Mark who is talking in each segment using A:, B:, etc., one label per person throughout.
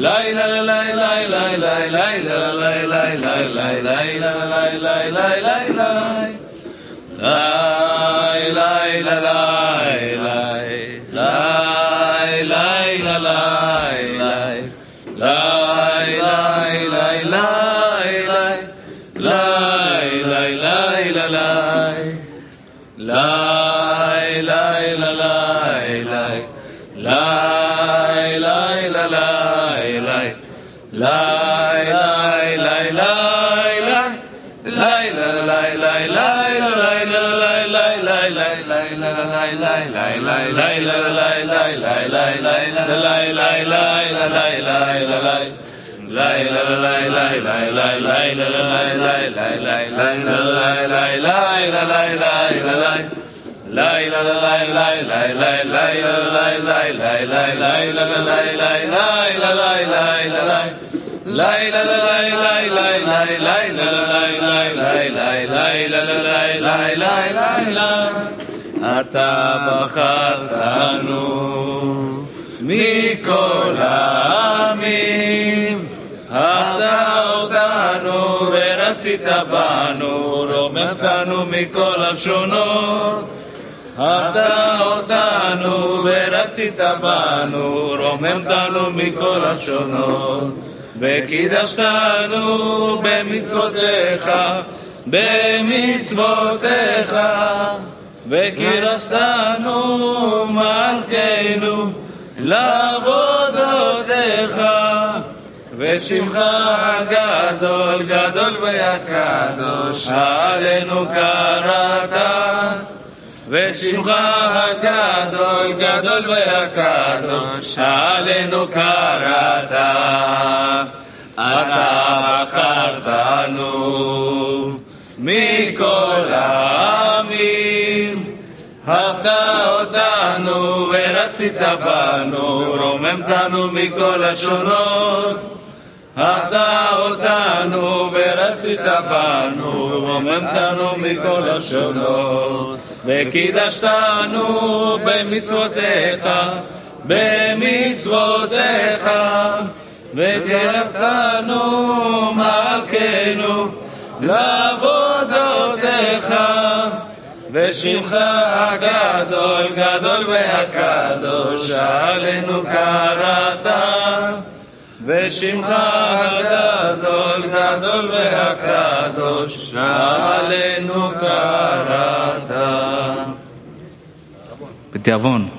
A: Lay La La la la la la אתה בחרתנו מכל העמים, אתה אותנו ורצית בנו, רוממתנו מכל השונות. אתה אותנו ורצית בנו, רוממתנו מכל השונות. וקידשתנו במצוותיך, במצוותיך. וקידשתנו מלכנו לעבודותיך ושמך הגדול גדול והקדוש עלינו קראת ושמך הגדול גדול והקדוש עלינו קראת אתה אותנו ורצית בנו, רוממתנו מכל השונות. אהבת אותנו ורצית בנו, רוממתנו מכל השונות. וקידשתנו במצוותיך, במצוותיך. וקרבתנו מלכנו ושמך הגדול, גדול והקדוש, עלינו קראת. ושמך הגדול, גדול והקדוש, עלינו קראת.
B: בתיאבון.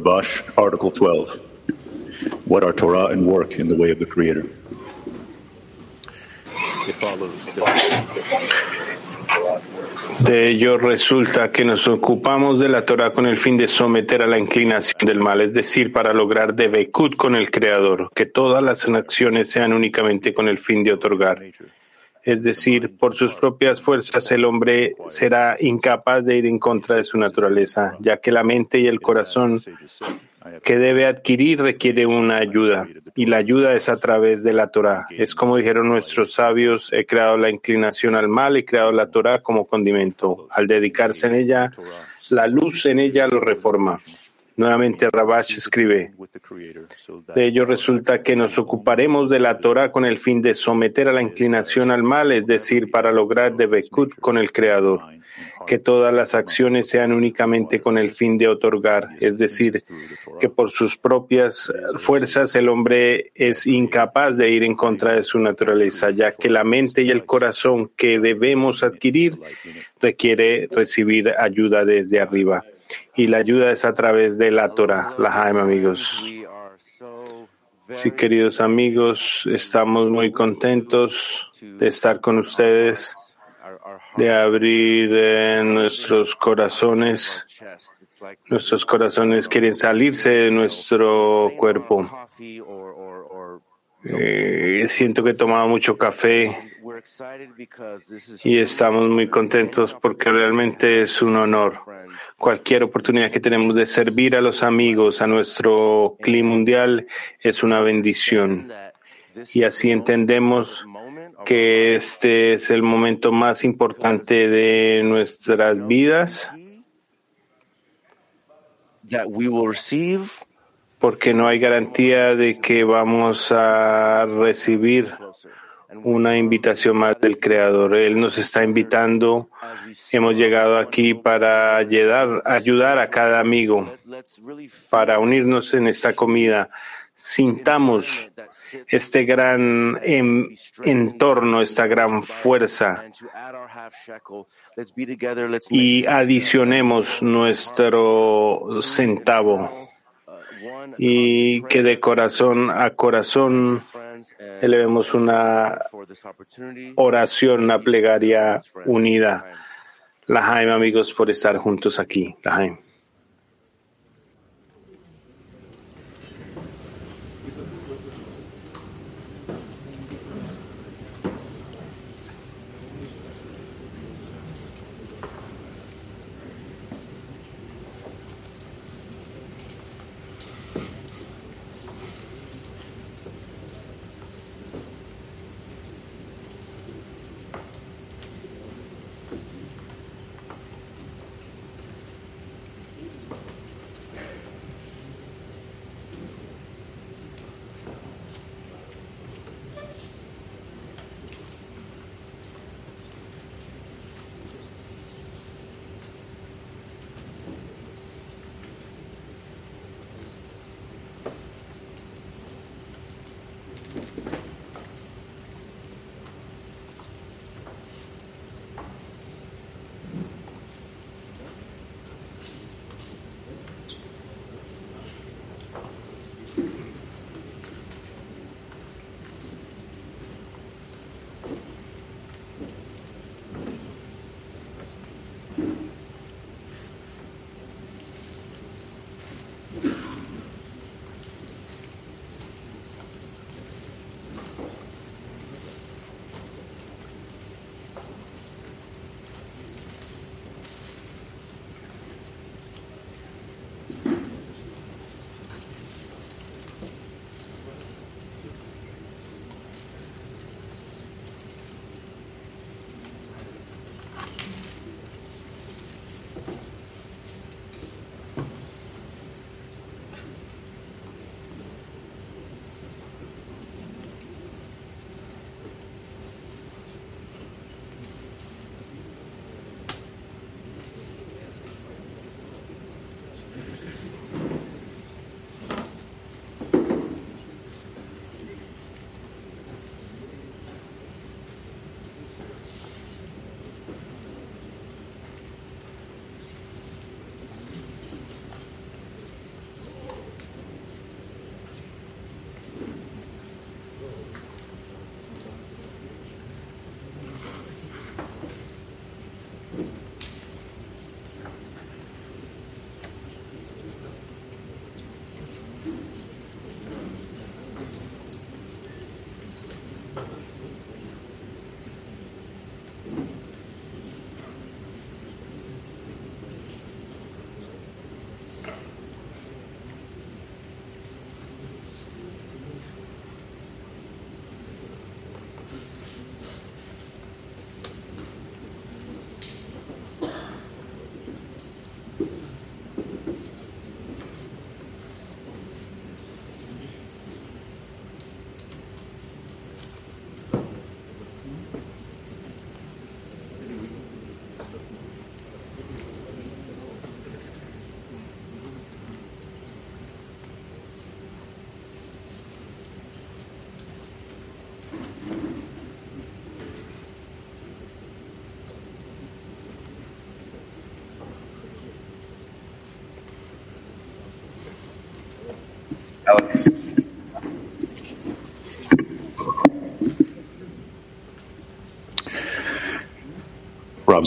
B: Rabash, Article 12. What are Torah and work in the way of the Creator?
C: De ello resulta que nos ocupamos de la Torah con el fin de someter a la inclinación del mal, es decir, para lograr debekut con el Creador, que todas las acciones sean únicamente con el fin de otorgar. Es decir, por sus propias fuerzas el hombre será incapaz de ir en contra de su naturaleza, ya que la mente y el corazón que debe adquirir requiere una ayuda, y la ayuda es a través de la Torah. Es como dijeron nuestros sabios, he creado la inclinación al mal y creado la Torah como condimento. Al dedicarse en ella, la luz en ella lo reforma. Nuevamente Rabash escribe, de ello resulta que nos ocuparemos de la Torah con el fin de someter a la inclinación al mal, es decir, para lograr debekut con el Creador, que todas las acciones sean únicamente con el fin de otorgar, es decir, que por sus propias fuerzas el hombre es incapaz de ir en contra de su naturaleza, ya que la mente y el corazón que debemos adquirir requiere recibir ayuda desde arriba y la ayuda es a través de la Torah, la Jaim, amigos. Sí, queridos amigos, estamos muy contentos de estar con ustedes, de abrir eh, nuestros corazones. Nuestros corazones quieren salirse de nuestro cuerpo. Eh, siento que he tomado mucho café y estamos muy contentos porque realmente es un honor. Cualquier oportunidad que tenemos de servir a los amigos, a nuestro clima mundial, es una bendición. Y así entendemos que este es el momento más importante de nuestras vidas porque no hay garantía de que vamos a recibir una invitación más del Creador. Él nos está invitando. Hemos llegado aquí para ayudar, a cada amigo, para unirnos en esta comida. Sintamos este gran entorno, esta gran fuerza y adicionemos nuestro centavo y que de corazón a corazón elevemos una oración, una plegaria unida. La Jaime, amigos, por estar juntos aquí. La Jaime.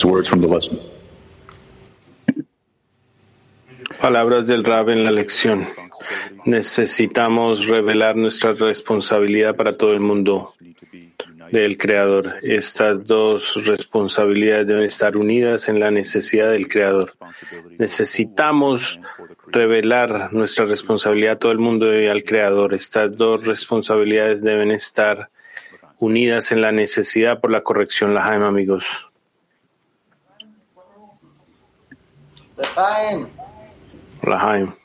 B: Words from the lesson.
C: Palabras del Rab en la lección. Necesitamos revelar nuestra responsabilidad para todo el mundo del Creador. Estas dos responsabilidades deben estar unidas en la necesidad del Creador. Necesitamos revelar nuestra responsabilidad a todo el mundo y al Creador. Estas dos responsabilidades deben estar unidas en la necesidad por la corrección, la Jaime, amigos. La Jaime.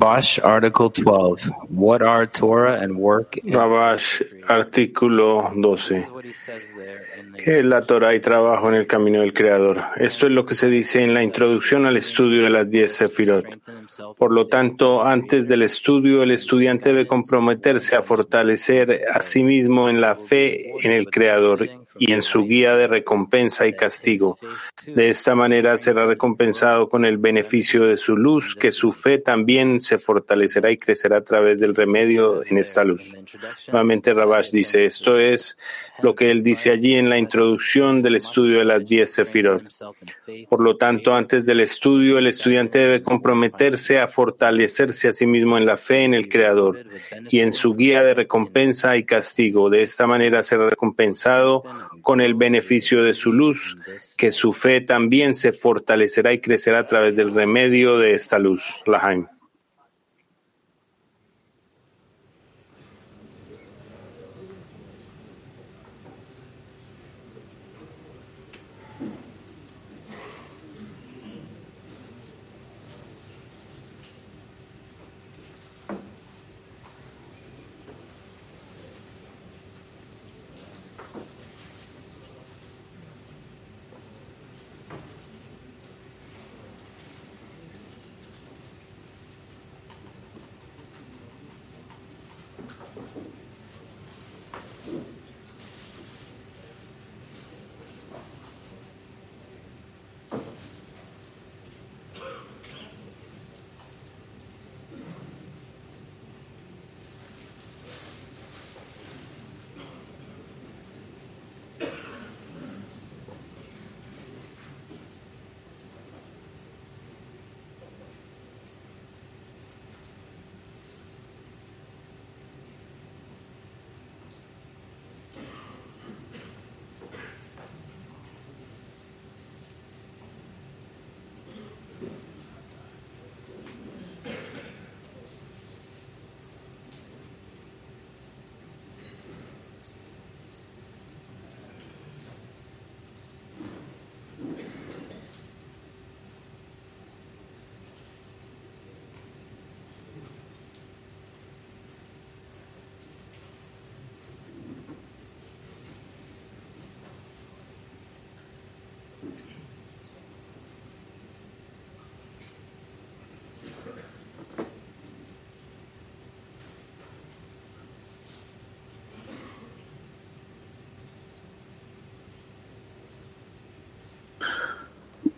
D: Rabash, Article 12. What are Torah and work? in-
C: Rabash, artículo 12.
D: This is what he says there in the
C: que es la Torah y trabajo en el camino del Creador. Esto es lo que se dice en la introducción al estudio de las diez Sefirot.
D: strengthen himself
C: Por lo tanto, antes del estudio, el estudiante debe comprometerse a fortalecer a sí mismo en la fe en el Creador y en su guía de recompensa y castigo. De esta manera será recompensado con el beneficio de su luz, que su fe también se fortalecerá y crecerá a través del remedio en esta luz. Nuevamente Rabash dice, esto es lo que él dice allí en la introducción del estudio de las diez Sefirot. Por lo tanto, antes del estudio, el estudiante debe comprometerse a fortalecerse a sí mismo en la fe en el Creador y en su guía de recompensa y castigo. De esta manera será recompensado con el beneficio de su luz, que su fe también se fortalecerá y crecerá a través del remedio de esta luz. Lahaim.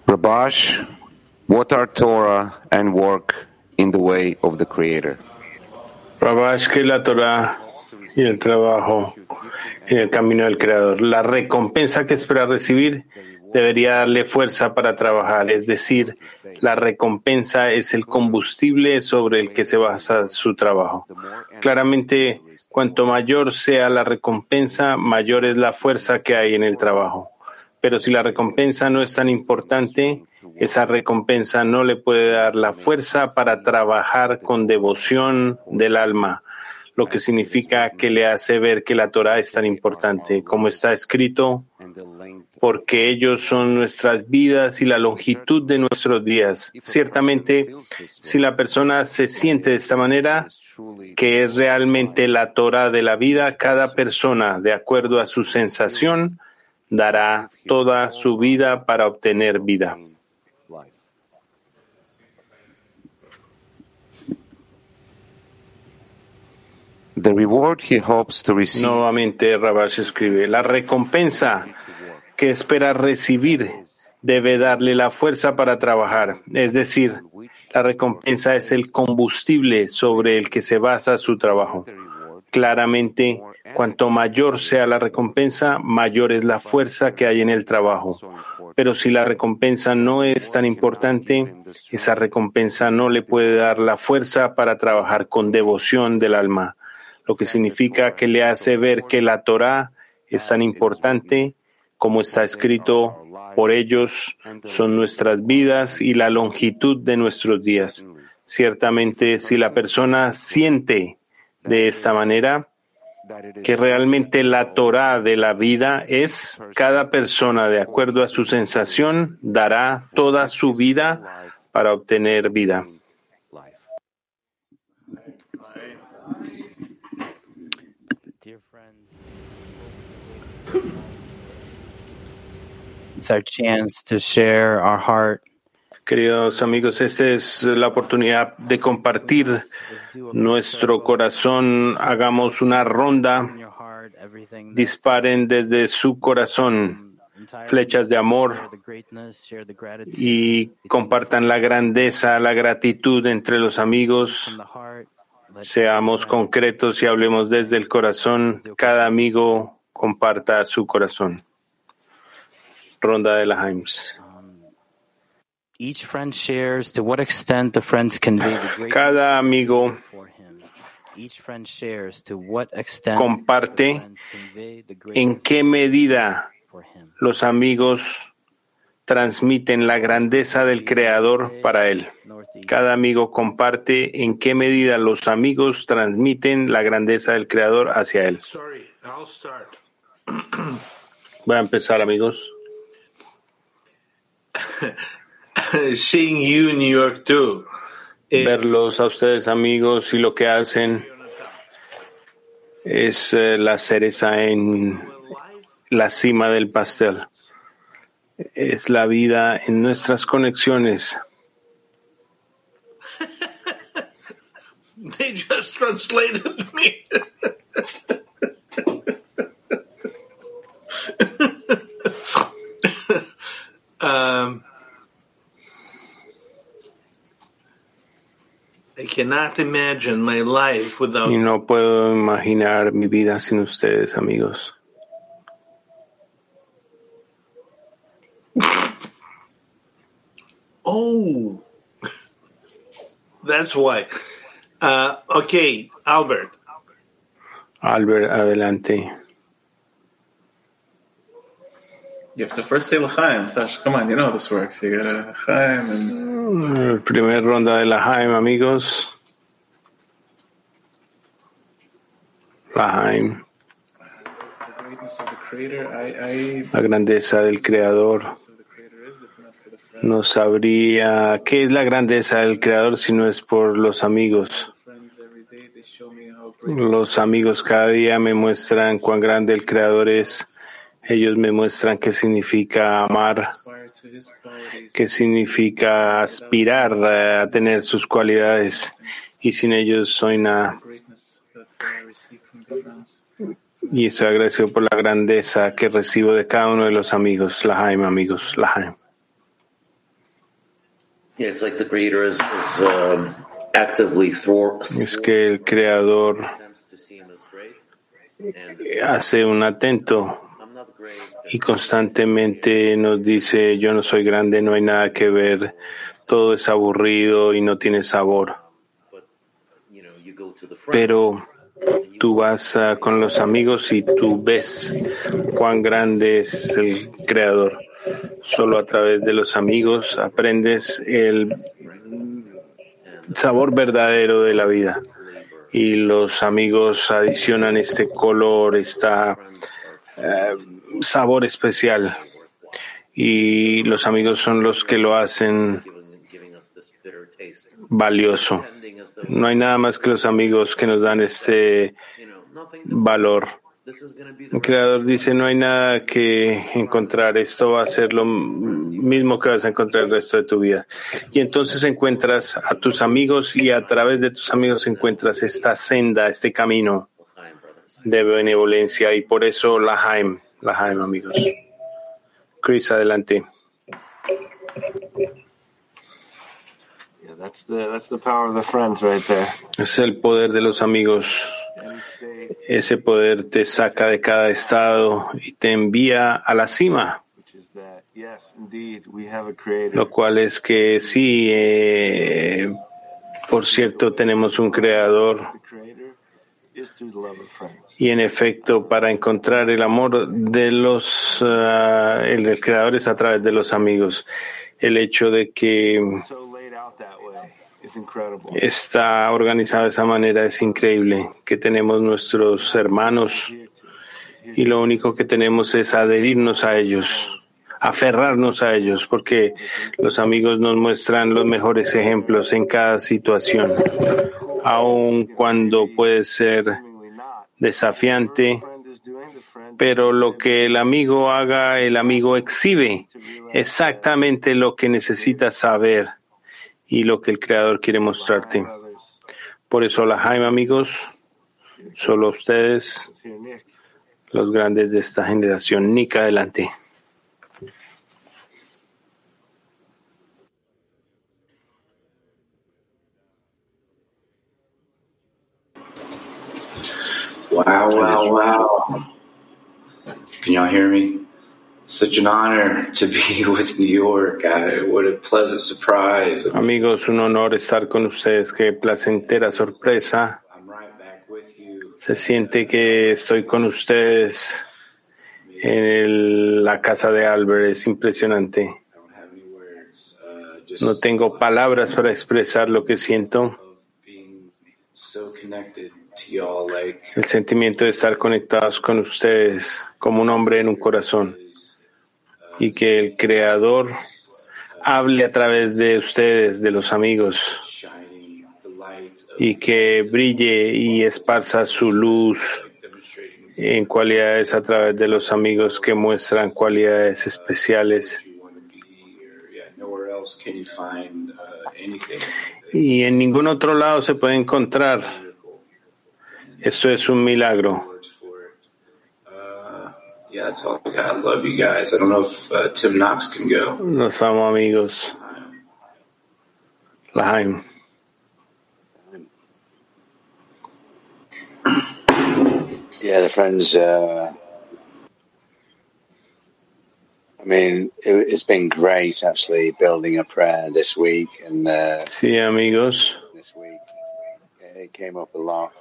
E: Rabash, what are Torah and work in the way of the Creator?
C: Rabash, que la Torah y el trabajo en el camino del Creador. La recompensa que espera recibir debería darle fuerza para trabajar, es decir, la recompensa es el combustible sobre el que se basa su trabajo. Claramente, cuanto mayor sea la recompensa, mayor es la fuerza que hay en el trabajo. Pero si la recompensa no es tan importante, esa recompensa no le puede dar la fuerza para trabajar con devoción del alma, lo que significa que le hace ver que la Torah es tan importante, como está escrito, porque ellos son nuestras vidas y la longitud de nuestros días. Ciertamente, si la persona se siente de esta manera, que es realmente la Torah de la vida, cada persona, de acuerdo a su sensación, dará toda su vida para obtener vida.
E: The reward he hopes to receive
C: Nuevamente Rabash escribe, la recompensa que espera recibir debe darle la fuerza para trabajar, es decir, la recompensa es el combustible sobre el que se basa su trabajo. Claramente, cuanto mayor sea la recompensa, mayor es la fuerza que hay en el trabajo. Pero si la recompensa no es tan importante, esa recompensa no le puede dar la fuerza para trabajar con devoción del alma, lo que significa que le hace ver que la Torah es tan importante como está escrito, por ellos son nuestras vidas y la longitud de nuestros días. Ciertamente, si la persona siente de esta manera, que realmente la Torah de la vida es cada persona de acuerdo a su sensación dará toda su vida para obtener vida.
D: Chance share our heart.
C: Queridos amigos, esta es la oportunidad de compartir nuestro corazón. Hagamos una ronda. Disparen desde su corazón flechas de amor y compartan la grandeza, la gratitud entre los amigos. Seamos concretos y hablemos desde el corazón. Cada amigo comparta su corazón. Ronda de la Himes.
D: What extent
C: comparte
D: the friends convey the
C: en
D: greatness
C: qué medida
D: for him.
C: los amigos transmiten la grandeza del Creador para él. Cada amigo comparte en qué medida los amigos transmiten la grandeza del Creador hacia él. Voy a empezar, amigos.
A: Seeing you in New York too. Eh,
C: Verlos a ustedes, amigos, y lo que hacen es eh, la cereza en la cima del pastel. Es la vida en nuestras conexiones.
A: They just translated me. um,
C: Y no puedo imaginar mi vida sin ustedes, amigos.
A: Oh, that's why. Uh, okay, Albert.
C: Albert, adelante.
F: You have to first say L'chaim, Sash. Come on, you know how this works. You gotta L'chaim and
C: El primer ronda de la Jaime, amigos. La
F: I
C: la grandeza del Creador. No sabría qué es la grandeza del Creador si no es por los amigos. Los amigos cada día me muestran cuán grande el Creador es. Ellos me muestran qué significa amar, qué significa aspirar eh, a tener sus cualidades. Y sin ellos soy nada. Y estoy agradecido por la grandeza que recibo de cada uno de los amigos. La Jaime, amigos. La Jaime.
G: Yeah, it's like the creator is, is um, actively thwart,
C: Es que el creador hace un atento. Y constantemente nos dice yo no soy grande, no hay nada que ver, todo es aburrido y no tiene sabor. Pero tú vas ah, con los amigos y tú ves cuán grande es el creador. Solo a través de los amigos aprendes el sabor verdadero de la vida. Y los amigos adicionan este color, este sabor especial. Y los amigos son los que lo hacen valioso. No hay nada más que los amigos que nos dan este valor. El creador dice, no hay nada que encontrar, esto va a ser lo mismo que vas a encontrar el resto de tu vida. Y entonces encuentras a tus amigos y a través de tus amigos encuentras esta senda, este camino de benevolencia y por eso la Haim, la Haim amigos. Chris, adelante.
H: Yeah, that's the that's the power of the friends right there.
C: Es el poder de los amigos. Ese poder te saca de cada estado y te envía a la cima. Lo cual es que sí, eh, por cierto, tenemos un creador
H: The creator is through the love of friends.
C: Y en efecto para encontrar el amor de los, ah, el del creador es a través de los amigos. El hecho de que está organizado de esa manera es increíble, que tenemos nuestros hermanos. Y lo único que tenemos es adherirnos a ellos, aferrarnos a ellos, porque los amigos nos muestran los mejores ejemplos en cada situación, aun cuando puede ser desafiante, pero lo que el amigo haga, el amigo exhibe exactamente lo que necesitas saber y lo que el creador quiere mostrarte. Por eso, la Jaime, amigos, solo ustedes, los grandes de esta generación. Nick, adelante.
I: Wow, wow, wow. Can y'all hear me? Such an honor to be with New York. I, what a pleasant surprise.
C: Amigos, un honor estar con ustedes. Qué placentera sorpresa.
I: I'm right back with you.
C: Se siente que estoy con ustedes en el- la casa de Albert. Es impresionante.
I: I don't have any words. Uh, just
C: No tengo palabras para expresar lo que siento.
I: of being so connected to y'all. Like,
C: El sentimiento de estar conectados con ustedes como un hombre en un corazón. Y que el Creador hable a través de ustedes, de los amigos. y que brille y esparza su luz en cualidades a través de los amigos que muestran cualidades especiales. Y en ningún otro lado se puede encontrar. Esto es un milagro.
I: Uh, yeah, that's all I got. I love you guys. I don't know if Tim Knox can go.
C: Los amo amigos. Lahaim.
J: Yeah, the friends. Uh, mean, it, it's been great actually building a prayer this week, and uh,
C: Sí, amigos.
J: this week it came up a lot.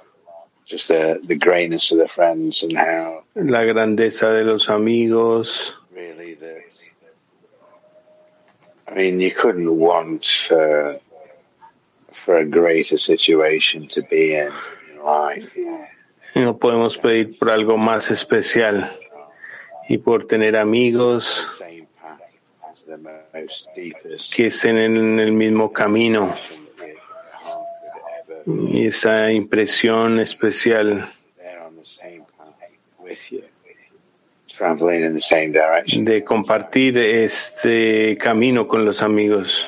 J: Just the the greatness of the friends and how
C: La grandeza de los amigos.
J: really the. I mean, you couldn't want for for a greater situation to be in, in life.
C: No podemos pedir por algo más especial. Y por tener amigos que estén en el mismo camino. Y esa impresión especial de compartir este camino con los amigos.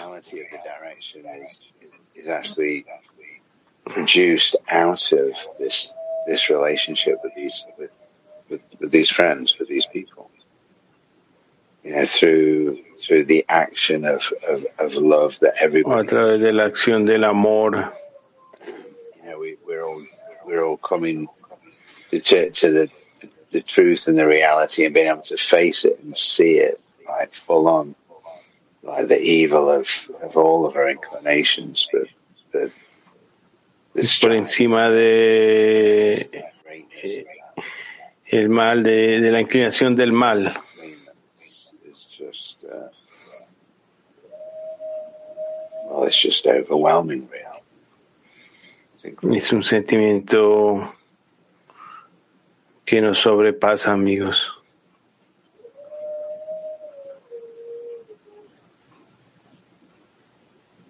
J: Produced out of this this relationship with these with, with, with these friends, with these people. you know, through through the action of, of, of love that
C: a
J: everybody,
C: través de la acción del amor.
J: you know, we, we're all we're all coming to to, to the the truth and the reality and being able to face it and see it like full on, like the evil of, of all of our inclinations, but the the
C: por encima de eh, el mal, de, de la inclinación del mal.
J: is, is just uh.
C: Es un sentimiento que nos sobrepasa, amigos.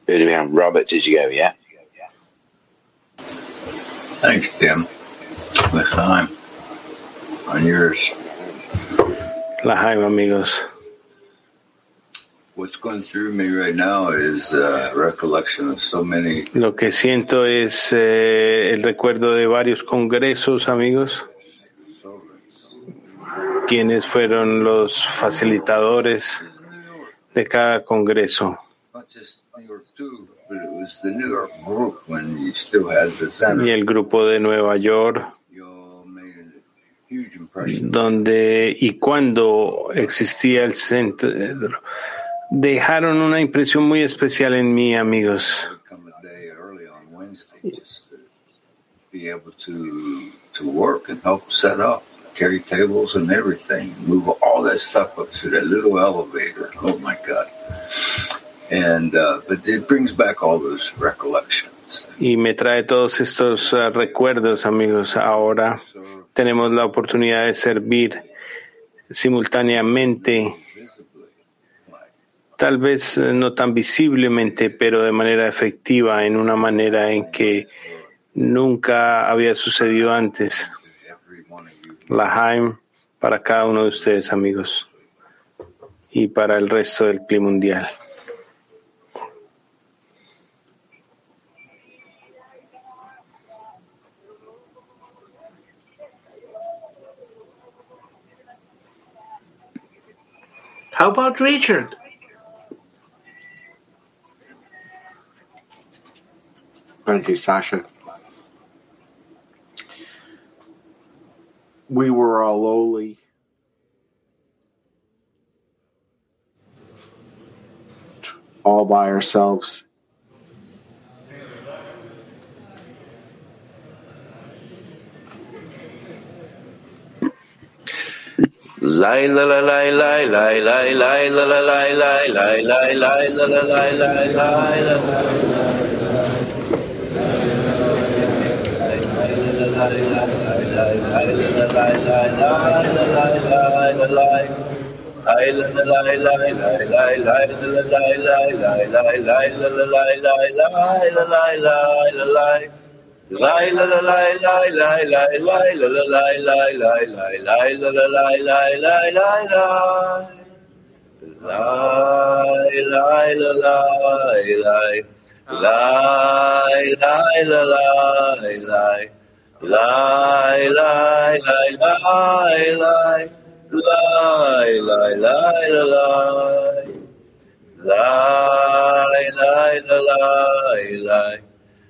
J: Robert, did you go? Yeah.
K: Thanks, Tim. L'chaim. On yours.
C: La Jaime, amigos.
K: What's going through me right now is uh, recollection of so many
C: Lo que siento es eh, el recuerdo de varios congresos, amigos. Quienes fueron los facilitadores de cada congreso. Y el grupo de Nueva York,
K: You all made a huge impression.
C: Donde y cuando existía el centro, dejaron una impresión muy especial en mí, amigos.
K: would come a day early on Wednesday just to be able to to work and help set up, carry tables and everything, move all that stuff up to that little elevator. Oh my God! And uh, but it brings back all those recollections.
C: Y me trae todos estos ah, recuerdos, amigos. Ahora tenemos la oportunidad de servir simultáneamente, tal vez eh, no tan visiblemente, pero de manera efectiva, en una manera en que nunca había sucedido antes. Lahaim para cada uno de ustedes, amigos, y para el resto del clima mundial.
A: How about Richard?
L: Thank you, Sasha. We were all lowly. All by ourselves.
G: Lai la la lai lai lai lai lai la la lai lai lai lai lai la la lai lai lai la lai lai lai lai lay lai lai la la lai lai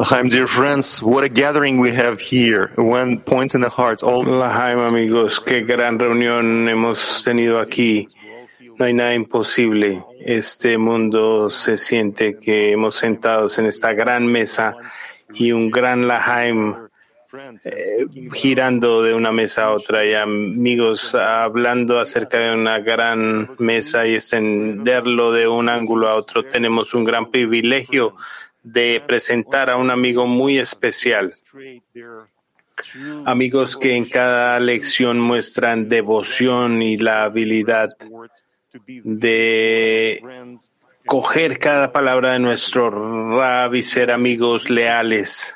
M: L'chaim, dear friends, what a gathering we have here. One point in the heart. All
C: L'chaim, amigos, qué gran reunión hemos tenido aquí. No hay nada imposible. Este mundo se siente que hemos sentados en esta gran mesa y un gran Lahaim eh, girando de una mesa a otra y amigos hablando acerca de una gran mesa y extenderlo de un ángulo a otro. Tenemos un gran privilegio de presentar a un amigo muy especial. Amigos que en cada lección muestran devoción y la habilidad de coger cada palabra de nuestro Rab y ser amigos leales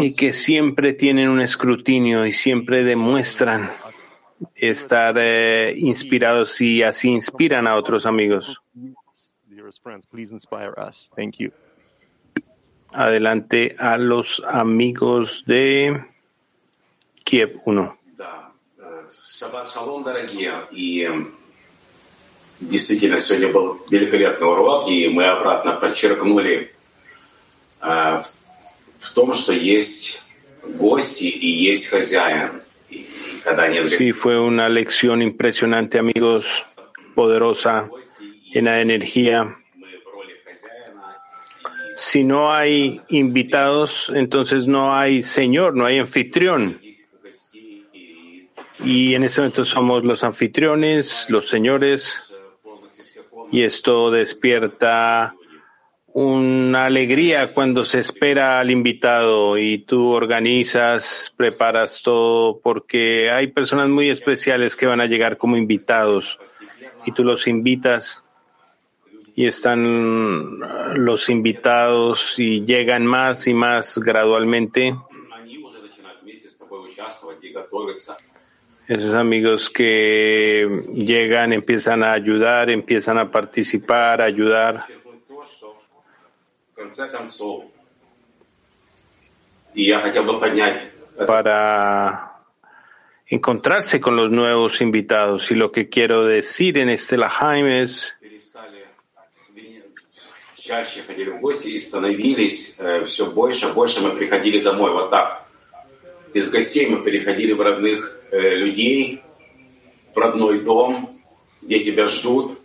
C: y que siempre tienen un escrutinio y siempre demuestran estar eh, inspirados y así inspiran a otros amigos. Adelante a los amigos de Kiev 1.
I: Шаббат шалом, дорогие. И действительно, сегодня был великолепный урок, и мы обратно подчеркнули э, в том, что есть гости и есть хозяин. И когда нет
C: Sí, fue una lección impresionante, amigos, poderosa, llena de energía. Si no hay invitados, entonces no hay Señor, no hay anfitrión. Y en ese momento somos los anfitriones, los señores, y esto despierta una alegría cuando se espera al invitado y tú organizas, preparas todo, porque hay personas muy especiales que van a llegar como invitados y tú los invitas y están los invitados y llegan más y más gradualmente Esos amigos que llegan, empiezan a ayudar, empiezan a participar, a ayudar. Para encontrarse con los nuevos invitados. Y lo que quiero decir en este Lahaim es
I: чаще ходили в гости и становились э, все больше, больше мы приходили домой. Вот так. Из гостей мы переходили в родных э, людей, в родной дом, где тебя ждут.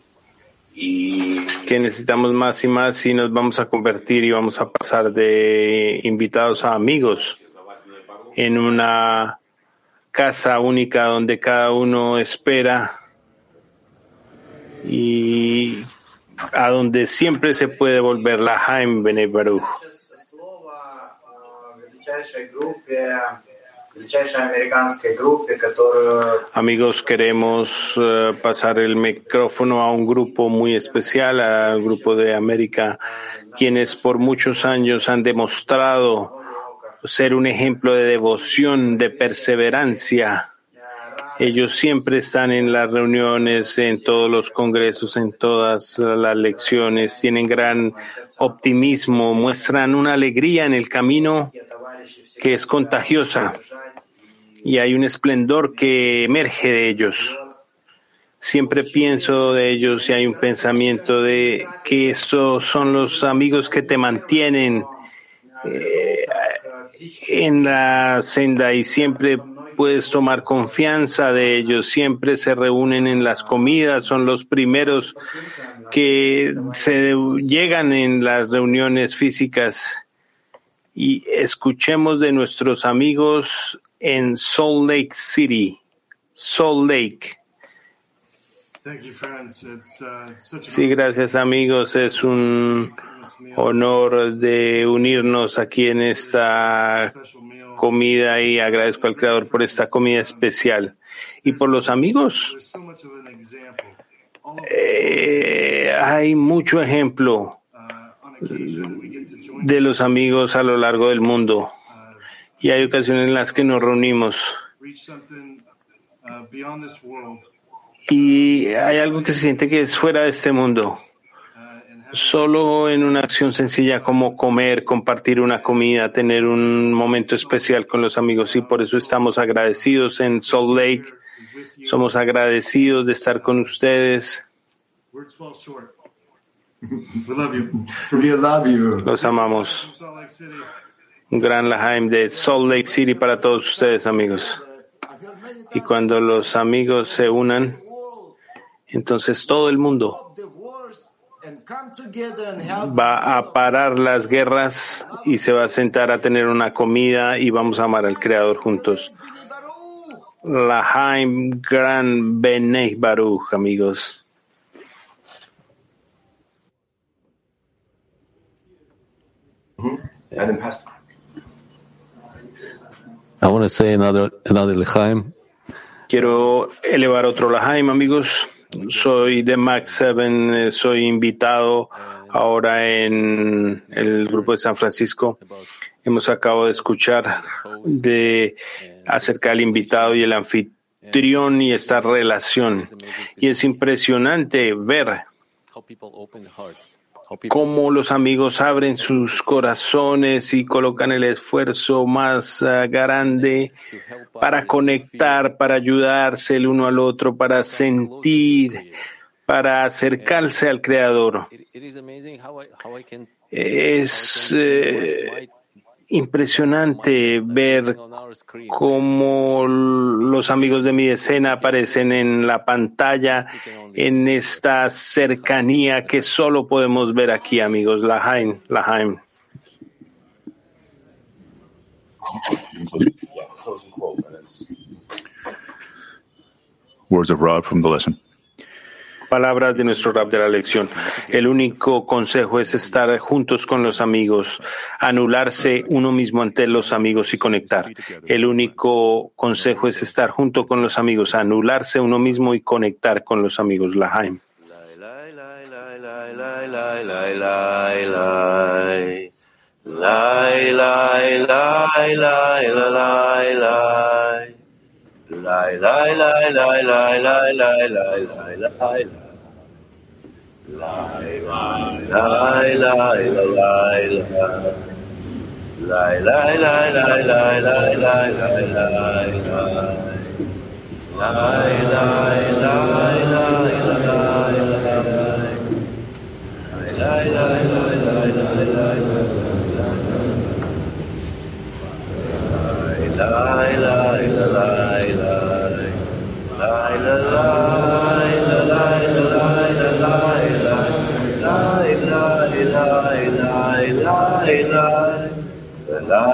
I: И
C: que necesitamos más y más y nos vamos a convertir y vamos a pasar de invitados a amigos en una casa única donde cada uno espera y a donde siempre se puede volver la Haim Bene Baruch. Amigos, queremos uh, pasar el micrófono a un grupo muy especial, al grupo de América, quienes por muchos años han demostrado ser un ejemplo de devoción, de perseverancia. Ellos siempre están en las reuniones, en todos los congresos, en todas las lecciones, tienen gran optimismo, muestran una alegría en el camino que es contagiosa y hay un esplendor que emerge de ellos. Siempre pienso de ellos y hay un pensamiento de que estos son los amigos que te mantienen eh, en la senda y siempre puedes tomar confianza de ellos. Siempre se reúnen en las comidas, son los primeros que se llegan en las reuniones físicas y escuchemos de nuestros amigos en Salt Lake City, Salt Lake. Sí, gracias amigos. Es un honor de unirnos aquí en esta comida y agradezco al Creador por esta comida especial. Y por los amigos. Eh, hay mucho ejemplo de los amigos a lo largo del mundo y hay ocasiones en las que nos reunimos y hay algo que se siente que es fuera de este mundo. Solo en una acción sencilla como comer, compartir una comida, tener un momento especial con los amigos y por eso estamos agradecidos en Salt Lake. Somos agradecidos de estar con ustedes. Los amamos. Un gran Lahaim de Salt Lake City para todos ustedes, amigos. Y cuando los amigos se unan, entonces todo el mundo va a parar las guerras y se va a sentar a tener una comida y vamos a amar al Creador juntos. Lahaim Gran Benei Baruch, amigos.
N: I want to say another another L'chaim.
C: Quiero elevar otro Lahaim, amigos. Soy de Max 7, eh, soy invitado ahora en el grupo de San Francisco. Hemos acabado de escuchar de acerca del invitado y el anfitrión y esta relación. Y es impresionante ver Cómo los amigos abren sus corazones y colocan el esfuerzo más ah, grande para conectar, para ayudarse el uno al otro, para sentir, para acercarse al Creador. Es eh, impresionante ver cómo los amigos de mi escena aparecen en la pantalla en esta cercanía que solo podemos ver aquí, amigos. Lahaim, Lahaim.
B: Words of Rod from the lesson.
C: Palabras de nuestro rap de la lección. El único consejo es estar juntos con los amigos, anularse uno mismo ante los amigos y conectar. El único consejo es estar junto con los amigos, anularse uno mismo y conectar con los amigos. Lahaim.
G: Lie,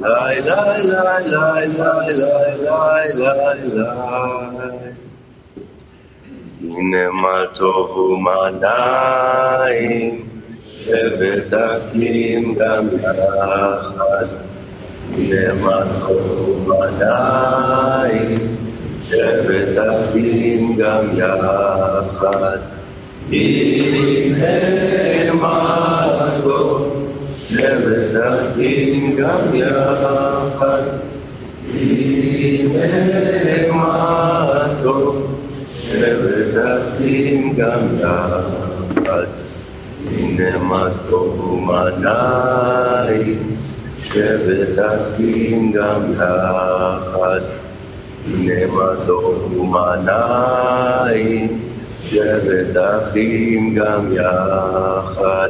G: lie, lie. Lie, lie, lie, lie, lie, lie, lie, lie, lie. Lie, lie, lie. Lie, lie, lie. Lie, lie, lie, lie, lie. Lie, lie, lie, lie, lie, lie, lie, lie. Lie, lie, lie, lie, lie, lie, lie, lie. Lie, lie, lie, lie, lie, lie, lie, lie, lie. הנה מה טוב ומנעים, שבטחים גם יחד. הנה מה טוב ומנעים, שבטחים גם יחד. הנה מה טוב, שבטחים גם יחד. הנה טוב, שבטחים גם יחד. הנה מה טוב ומה נעים, שבטחים גם יחד. הנה מה טוב ומה נעים, שבטחים גם יחד.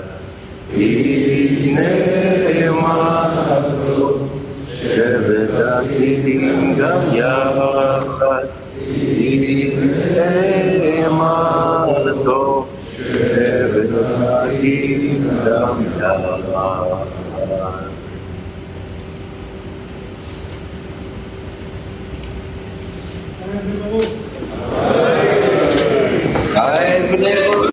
G: Είναι μάθο, σέβεται αυτή την καρδιά σας. Είναι μάθο, σέβεται αυτή την καρδιά σας. I am the